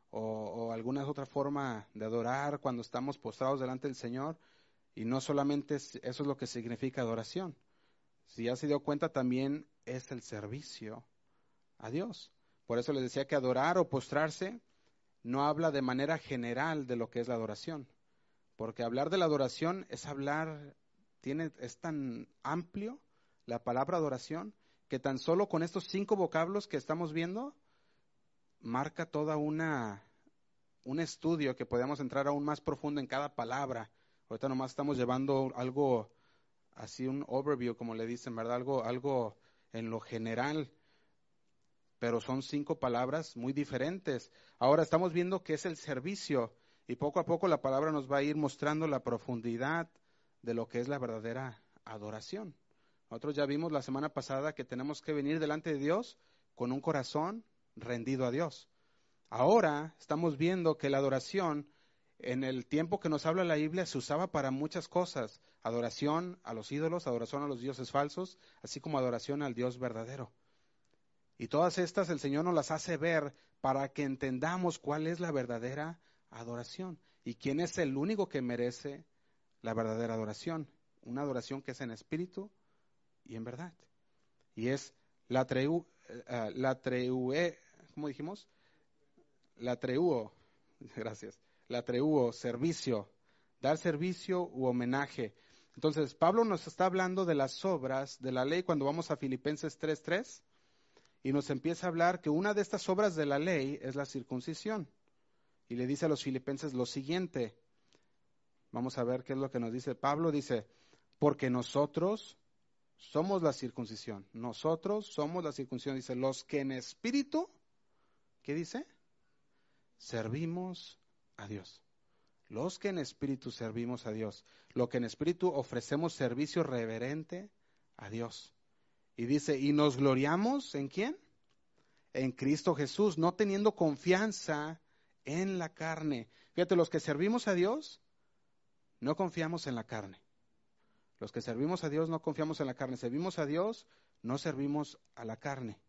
o, o alguna otra forma de adorar cuando estamos postrados delante del Señor, y no solamente eso es lo que significa adoración. Si ya se dio cuenta, también es el servicio a Dios. Por eso les decía que adorar o postrarse no habla de manera general de lo que es la adoración, porque hablar de la adoración es hablar, tiene, es tan amplio la palabra adoración que tan solo con estos cinco vocablos que estamos viendo marca toda una un estudio que podemos entrar aún más profundo en cada palabra. Ahorita nomás estamos llevando algo así un overview, como le dicen, ¿verdad? Algo, algo en lo general pero son cinco palabras muy diferentes. Ahora estamos viendo que es el servicio y poco a poco la palabra nos va a ir mostrando la profundidad de lo que es la verdadera adoración. Nosotros ya vimos la semana pasada que tenemos que venir delante de Dios con un corazón rendido a Dios. Ahora estamos viendo que la adoración en el tiempo que nos habla la Biblia se usaba para muchas cosas. Adoración a los ídolos, adoración a los dioses falsos, así como adoración al Dios verdadero. Y todas estas el Señor nos las hace ver para que entendamos cuál es la verdadera adoración y quién es el único que merece la verdadera adoración. Una adoración que es en espíritu y en verdad. Y es la treu, uh, la treue, ¿cómo dijimos? La treuo, gracias. La treuo, servicio, dar servicio u homenaje. Entonces, Pablo nos está hablando de las obras de la ley cuando vamos a Filipenses 3.3 y nos empieza a hablar que una de estas obras de la ley es la circuncisión. Y le dice a los filipenses lo siguiente. Vamos a ver qué es lo que nos dice Pablo. Dice, porque nosotros somos la circuncisión. Nosotros somos la circuncisión. Dice, los que en espíritu, ¿qué dice? Servimos a Dios. Los que en espíritu servimos a Dios. Lo que en espíritu ofrecemos servicio reverente a Dios. Y dice, y nos gloriamos en quién? En Cristo Jesús, no teniendo confianza en la carne. Fíjate, los que servimos a Dios, no confiamos en la carne. Los que servimos a Dios no confiamos en la carne. Servimos a Dios, no servimos a la carne.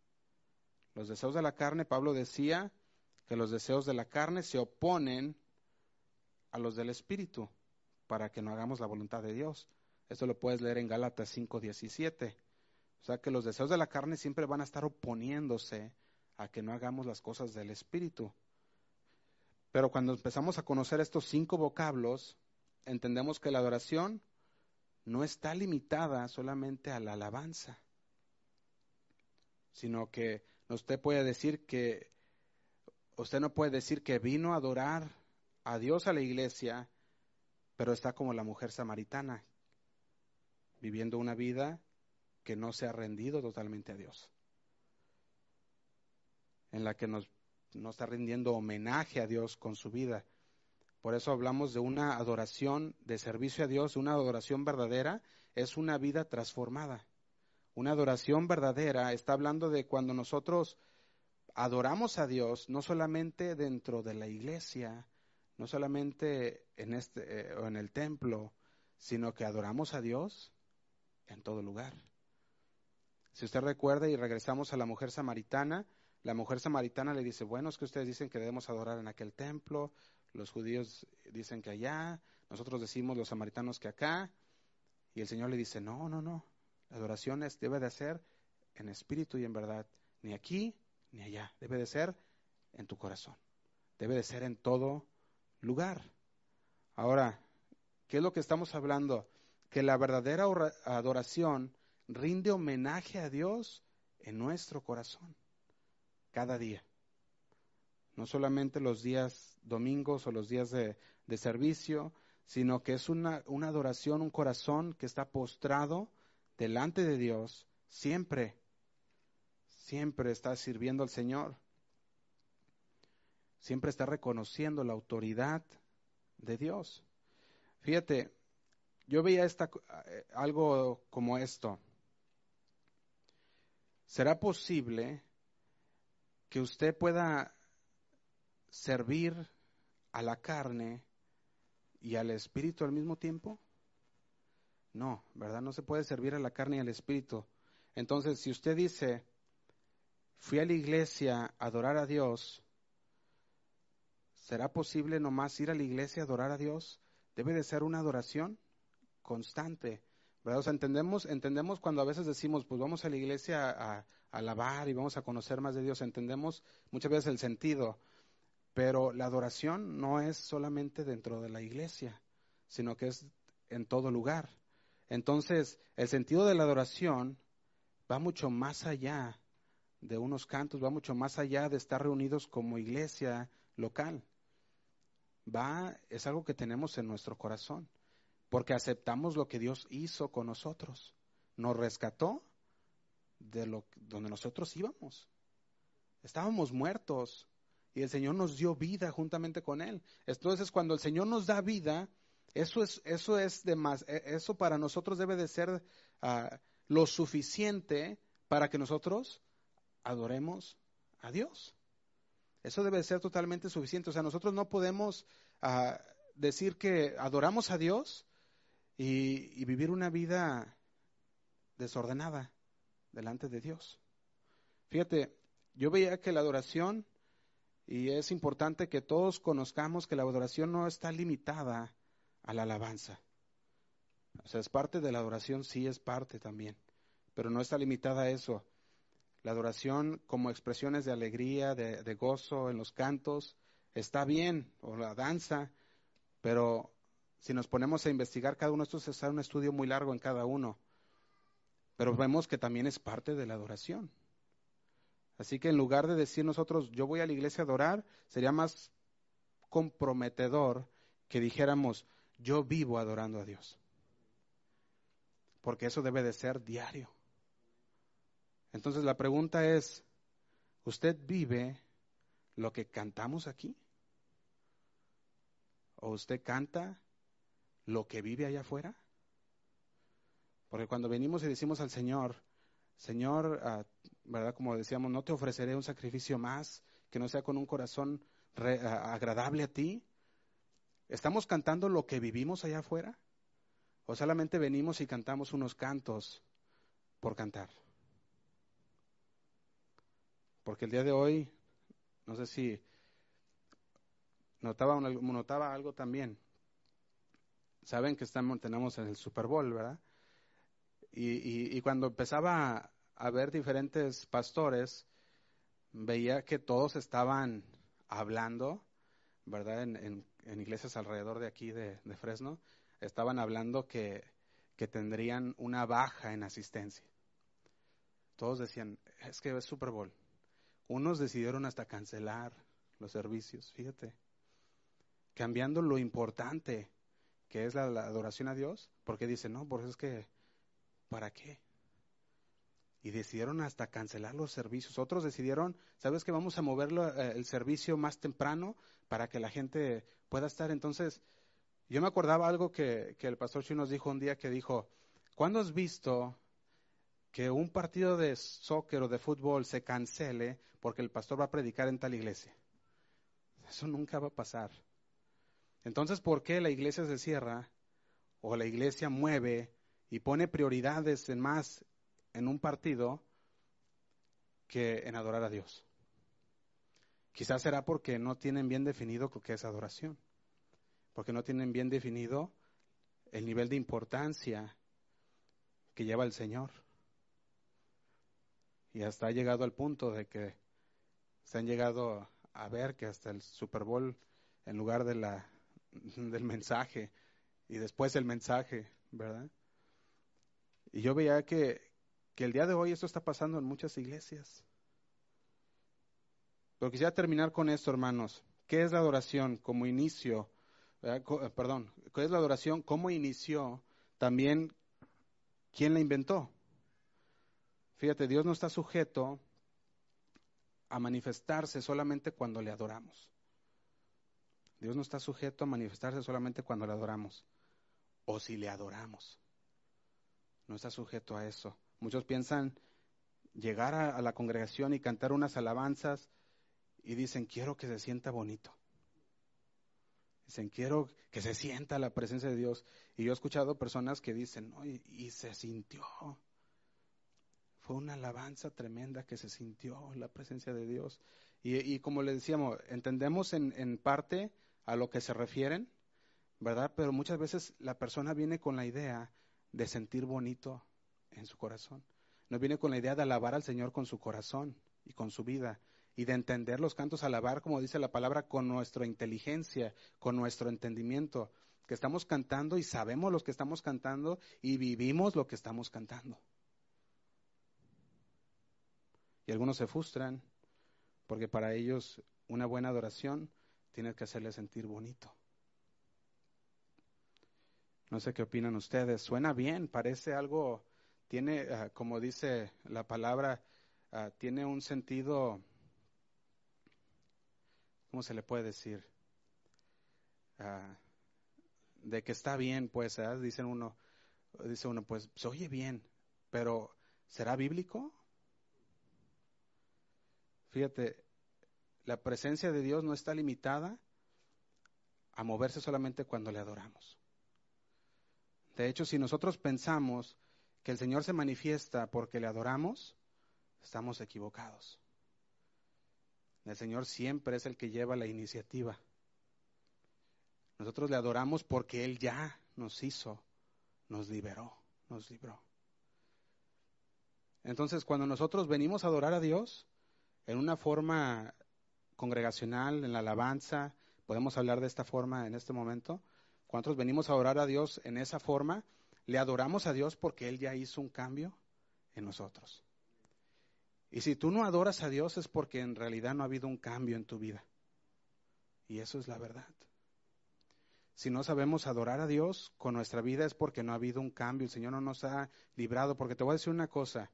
Los deseos de la carne, Pablo decía que los deseos de la carne se oponen a los del Espíritu para que no hagamos la voluntad de Dios. Esto lo puedes leer en Gálatas 5:17. O sea que los deseos de la carne siempre van a estar oponiéndose a que no hagamos las cosas del Espíritu. Pero cuando empezamos a conocer estos cinco vocablos, entendemos que la adoración no está limitada solamente a la alabanza, sino que usted puede decir que usted no puede decir que vino a adorar a Dios a la iglesia, pero está como la mujer samaritana, viviendo una vida que no se ha rendido totalmente a Dios, en la que nos, no está rindiendo homenaje a Dios con su vida. Por eso hablamos de una adoración de servicio a Dios, una adoración verdadera, es una vida transformada. Una adoración verdadera está hablando de cuando nosotros adoramos a Dios, no solamente dentro de la iglesia, no solamente en este eh, o en el templo, sino que adoramos a Dios en todo lugar. Si usted recuerda y regresamos a la mujer samaritana, la mujer samaritana le dice, bueno, es que ustedes dicen que debemos adorar en aquel templo, los judíos dicen que allá, nosotros decimos los samaritanos que acá, y el Señor le dice, no, no, no, la adoración es, debe de ser en espíritu y en verdad, ni aquí ni allá, debe de ser en tu corazón, debe de ser en todo lugar. Ahora, ¿qué es lo que estamos hablando? Que la verdadera adoración rinde homenaje a Dios en nuestro corazón, cada día. No solamente los días domingos o los días de, servicio, sino que es una, una adoración, un corazón que está postrado delante de Dios, siempre, siempre está sirviendo al Señor, siempre está reconociendo la autoridad de Dios. Fíjate, yo veía esta, eh, algo como esto. ¿Será posible que usted pueda servir a la carne y al espíritu al mismo tiempo? No, ¿verdad? No se puede servir a la carne y al espíritu. Entonces, si usted dice, fui a la iglesia a adorar a Dios, ¿será posible nomás ir a la iglesia a adorar a Dios? Debe de ser una adoración constante. Entendemos, entendemos cuando a veces decimos, pues vamos a la iglesia a, a alabar y vamos a conocer más de Dios, entendemos muchas veces el sentido, pero la adoración no es solamente dentro de la iglesia, sino que es en todo lugar. Entonces, el sentido de la adoración va mucho más allá de unos cantos, va mucho más allá de estar reunidos como iglesia local. Va, es algo que tenemos en nuestro corazón porque aceptamos lo que Dios hizo con nosotros. Nos rescató de lo donde nosotros íbamos. Estábamos muertos y el Señor nos dio vida juntamente con él. Entonces, cuando el Señor nos da vida, eso es eso es de más, e, eso para nosotros debe de ser ah, lo suficiente para que nosotros adoremos a Dios. Eso debe ser totalmente suficiente. O sea, nosotros no podemos ah, decir que adoramos a Dios y, vivir una vida desordenada delante de Dios. Fíjate, yo veía que la adoración, y es importante que todos conozcamos que la adoración no está limitada a la alabanza. O sea, es parte de la adoración, sí es parte también, pero no está limitada a eso. La adoración como expresiones de alegría, de, gozo en los cantos, está bien, o la danza, pero si nos ponemos a investigar cada uno, esto es un estudio muy largo en cada uno, pero vemos que también es parte de la adoración. Así que en lugar de decir nosotros, yo voy a la iglesia a adorar, sería más comprometedor que dijéramos, yo vivo adorando a Dios. Porque eso debe de ser diario. Entonces la pregunta es, ¿usted vive lo que cantamos aquí? ¿O usted canta lo que vive allá afuera? Porque cuando venimos y decimos al Señor, Señor, ah, ¿verdad? Como decíamos, no te ofreceré un sacrificio más que no sea con un corazón ah, agradable a ti. ¿Estamos cantando lo que vivimos allá afuera? ¿O solamente venimos y cantamos unos cantos por cantar? Porque el día de hoy, no sé si notaba, notaba algo también saben que estamos, tenemos en el Super Bowl, ¿verdad? Y, cuando empezaba a, ver diferentes pastores, veía que todos estaban hablando, ¿verdad? En, iglesias alrededor de aquí de, Fresno, estaban hablando que, que tendrían una baja en asistencia. Todos decían, es que es Super Bowl. Unos decidieron hasta cancelar los servicios, fíjate, cambiando lo importante que es la, adoración a Dios, porque dicen, no, por eso es que, ¿para qué? Y decidieron hasta cancelar los servicios. Otros decidieron, ¿sabes que vamos a mover eh, el servicio más temprano para que la gente pueda estar? Entonces, yo me acordaba algo que, que el pastor Chi nos dijo un día que dijo, ¿cuándo has visto que un partido de soccer o de fútbol se cancele porque el pastor va a predicar en tal iglesia? Eso nunca va a pasar. Entonces, ¿por qué la iglesia se cierra o la iglesia mueve y pone prioridades en más en un partido que en adorar a Dios? Quizás será porque no tienen bien definido lo que es adoración, porque no tienen bien definido el nivel de importancia que lleva el Señor. Y hasta ha llegado al punto de que se han llegado a ver que hasta el Super Bowl, en lugar de la, del mensaje y después el mensaje, ¿verdad? Y yo veía que, que el día de hoy esto está pasando en muchas iglesias. Pero quisiera terminar con esto, hermanos. ¿Qué es la adoración como inicio? Eh, perdón, ¿qué es la adoración? ¿Cómo inició? También, ¿quién la inventó? Fíjate, Dios no está sujeto a manifestarse solamente cuando le adoramos. Dios no está sujeto a manifestarse solamente cuando le adoramos o si le adoramos. No está sujeto a eso. Muchos piensan llegar a, la congregación y cantar unas alabanzas y dicen, quiero que se sienta bonito. Dicen, quiero que se sienta la presencia de Dios. Y yo he escuchado personas que dicen, no, y se sintió. Fue una alabanza tremenda que se sintió la presencia de Dios. Y, como le decíamos, entendemos en, en parte a lo que se refieren, ¿verdad? Pero muchas veces la persona viene con la idea de sentir bonito en su corazón. No viene con la idea de alabar al Señor con su corazón y con su vida y de entender los cantos, alabar, como dice la palabra, con nuestra inteligencia, con nuestro entendimiento, que estamos cantando y sabemos lo que estamos cantando y vivimos lo que estamos cantando. Y algunos se frustran porque para ellos una buena adoración tiene que hacerle sentir bonito. No sé qué opinan ustedes. Suena bien, parece algo, tiene, ah, como dice la palabra, ah, tiene un sentido, ¿cómo se le puede decir? Ah, de que está bien, pues, dicen uno, dice uno, pues se oye bien, pero ¿será bíblico? Fíjate, la presencia de Dios no está limitada a moverse solamente cuando le adoramos. De hecho, si nosotros pensamos que el Señor se manifiesta porque le adoramos, estamos equivocados. El Señor siempre es el que lleva la iniciativa. Nosotros le adoramos porque Él ya nos hizo, nos liberó, nos libró. Entonces, cuando nosotros venimos a adorar a Dios, en una forma congregacional, en la alabanza, podemos hablar de esta forma en este momento. Cuando venimos a orar a Dios en esa forma, le adoramos a Dios porque Él ya hizo un cambio en nosotros. Y si tú no adoras a Dios es porque en realidad no ha habido un cambio en tu vida. Y eso es la verdad. Si no sabemos adorar a Dios con nuestra vida es porque no ha habido un cambio. El Señor no nos ha librado. Porque te voy a decir una cosa.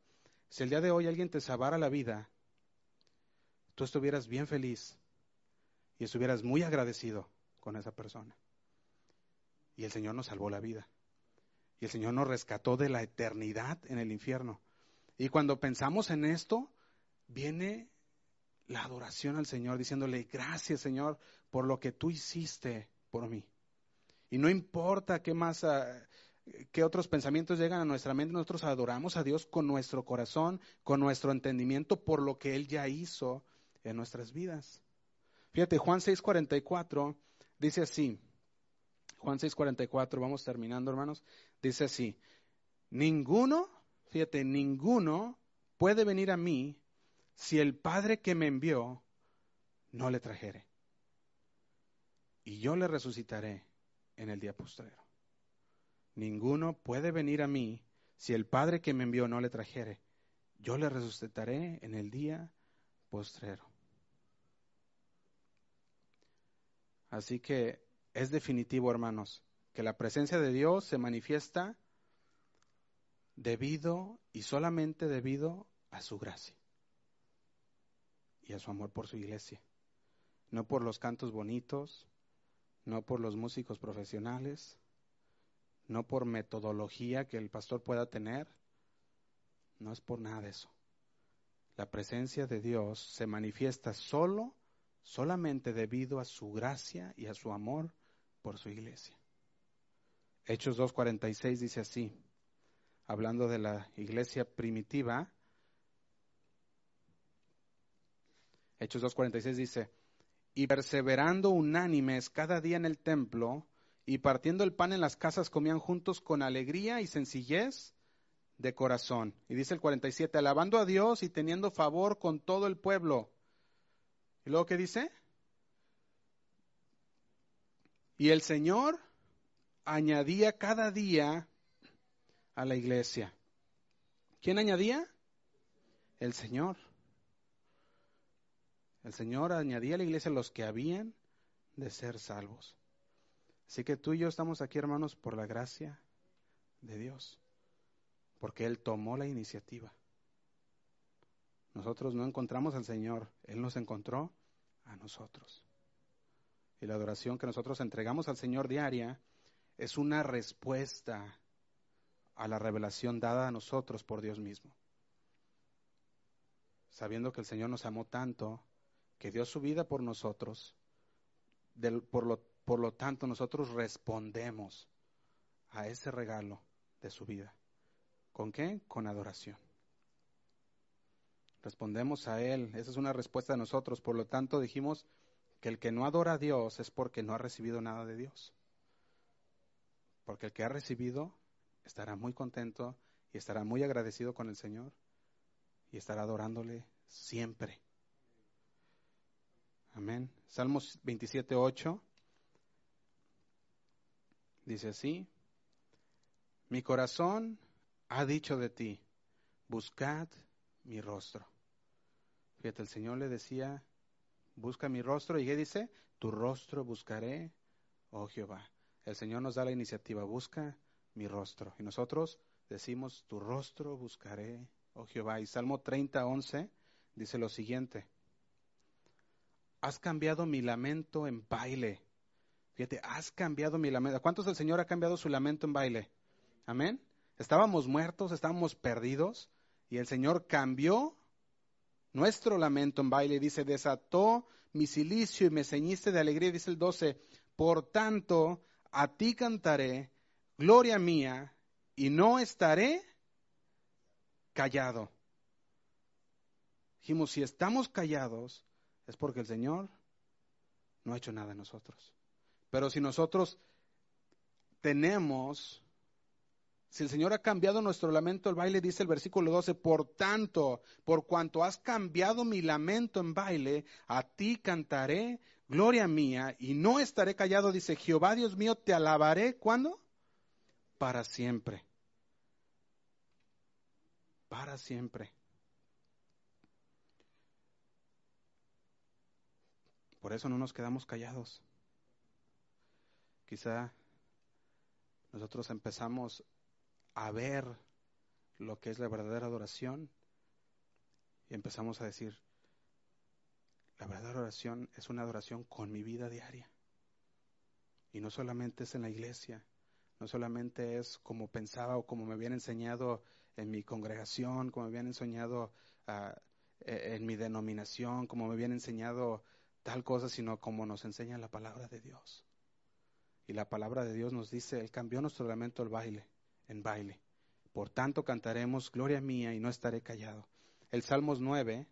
Si el día de hoy alguien te salvara la vida, tú estuvieras bien feliz y estuvieras muy agradecido con esa persona. Y el Señor nos salvó la vida. Y el Señor nos rescató de la eternidad en el infierno. Y cuando pensamos en esto, viene la adoración al Señor, diciéndole, gracias Señor por lo que tú hiciste por mí. Y no importa qué más, ah, qué otros pensamientos llegan a nuestra mente, nosotros adoramos a Dios con nuestro corazón, con nuestro entendimiento por lo que Él ya hizo en nuestras vidas. Fíjate, Juan 6:44 dice así, Juan 6:44, vamos terminando hermanos, dice así, ninguno, fíjate, ninguno puede venir a mí si el Padre que me envió no le trajere. Y yo le resucitaré en el día postrero. Ninguno puede venir a mí si el Padre que me envió no le trajere. Yo le resucitaré en el día postrero. Así que es definitivo, hermanos, que la presencia de Dios se manifiesta debido y solamente debido a su gracia y a su amor por su iglesia. No por los cantos bonitos, no por los músicos profesionales, no por metodología que el pastor pueda tener, no es por nada de eso. La presencia de Dios se manifiesta solo solamente debido a su gracia y a su amor por su iglesia. Hechos 2.46 dice así, hablando de la iglesia primitiva, Hechos 2.46 dice, y perseverando unánimes cada día en el templo, y partiendo el pan en las casas comían juntos con alegría y sencillez de corazón. Y dice el 47, alabando a Dios y teniendo favor con todo el pueblo. ¿Y luego qué dice? Y el Señor añadía cada día a la iglesia. ¿Quién añadía? El Señor. El Señor añadía a la iglesia los que habían de ser salvos. Así que tú y yo estamos aquí, hermanos, por la gracia de Dios, porque Él tomó la iniciativa. Nosotros no encontramos al Señor, Él nos encontró a nosotros. Y la adoración que nosotros entregamos al Señor diaria es una respuesta a la revelación dada a nosotros por Dios mismo. Sabiendo que el Señor nos amó tanto, que dio su vida por nosotros, por, lo, tanto nosotros respondemos a ese regalo de su vida. ¿Con qué? Con adoración. Respondemos a Él. Esa es una respuesta de nosotros. Por lo tanto, dijimos que el que no adora a Dios es porque no ha recibido nada de Dios. Porque el que ha recibido estará muy contento y estará muy agradecido con el Señor y estará adorándole siempre. Amén. Salmos 27, 8 dice así, mi corazón ha dicho de ti, buscad mi rostro. Fíjate, el Señor le decía, busca mi rostro, y ¿qué dice? Tu rostro buscaré, oh Jehová. El Señor nos da la iniciativa, busca mi rostro. Y nosotros decimos, tu rostro buscaré, oh Jehová. Y Salmo 30, 11 dice lo siguiente, has cambiado mi lamento en baile. Fíjate, has cambiado mi lamento. ¿Cuántos del Señor ha cambiado su lamento en baile? Amén. Estábamos muertos, estábamos perdidos, y el Señor cambió nuestro lamento en baile. Dice, desató mi silicio y me ceñiste de alegría. Dice el 12, por tanto, a ti cantaré gloria mía, y no estaré callado. Dijimos, si estamos callados, es porque el Señor no ha hecho nada en nosotros. Pero si nosotros tenemos, si el Señor ha cambiado nuestro lamento el baile, dice el versículo 12, por tanto, por cuanto has cambiado mi lamento en baile, a ti cantaré gloria mía y no estaré callado, dice Jehová Dios mío, te alabaré, ¿cuándo? para siempre. Para siempre. Por eso no nos quedamos callados. Quizá nosotros empezamos a ver lo que es la verdadera adoración y empezamos a decir, la verdadera adoración es una adoración con mi vida diaria. Y no solamente es en la iglesia, no solamente es como pensaba o como me habían enseñado en mi congregación, como me habían enseñado ah, e, en mi denominación, como me habían enseñado tal cosa, sino como nos enseña la palabra de Dios. Y la palabra de Dios nos dice, Él cambió nuestro lamento al baile, en baile. Por tanto cantaremos gloria mía y no estaré callado. El Salmos 9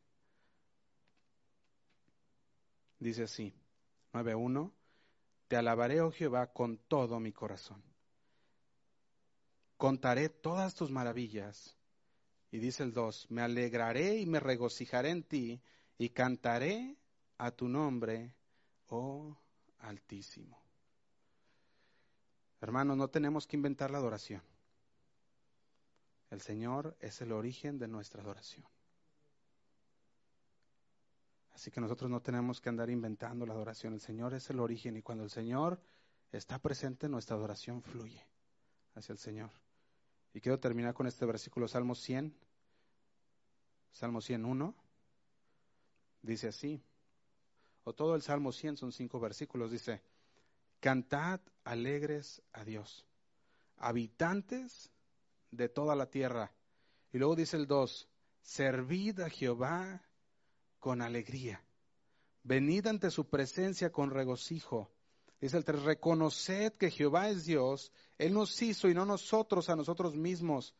dice así, 9.1, Te alabaré, oh Jehová, con todo mi corazón contaré todas tus maravillas. Y dice el 2, me alegraré y me regocijaré en ti y cantaré a tu nombre, oh Altísimo. Hermanos, no tenemos que inventar la adoración. El Señor es el origen de nuestra adoración. Así que nosotros no tenemos que andar inventando la adoración. El Señor es el origen y cuando el Señor está presente, nuestra adoración fluye hacia el Señor. Y quiero terminar con este versículo, Salmo 100, Salmo 101, dice así, o todo el Salmo 100 son cinco versículos, dice, cantad alegres a Dios, habitantes de toda la tierra. Y luego dice el 2, servid a Jehová con alegría, venid ante su presencia con regocijo Dice el 3, reconoced que Jehová es Dios, Él nos hizo y no nosotros a nosotros mismos.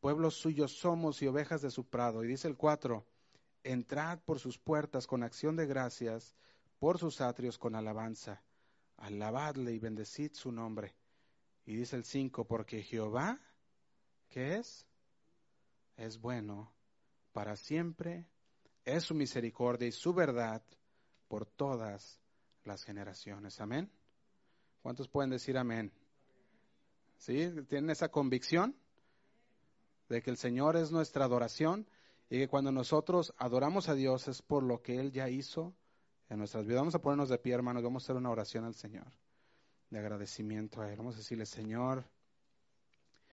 Pueblos suyos somos y ovejas de su prado. Y dice el 4, entrad por sus puertas con acción de gracias, por sus atrios con alabanza. Alabadle y bendecid su nombre. Y dice el 5, porque Jehová, ¿qué es? Es bueno para siempre, es su misericordia y su verdad por todas las generaciones. Amén. ¿Cuántos pueden decir amén? ¿Sí? ¿Tienen esa convicción de que el Señor es nuestra adoración y que cuando nosotros adoramos a Dios es por lo que Él ya hizo en nuestras vidas? Vamos a ponernos de pie, hermanos, vamos a hacer una oración al Señor de agradecimiento a Él. Vamos a decirle, Señor,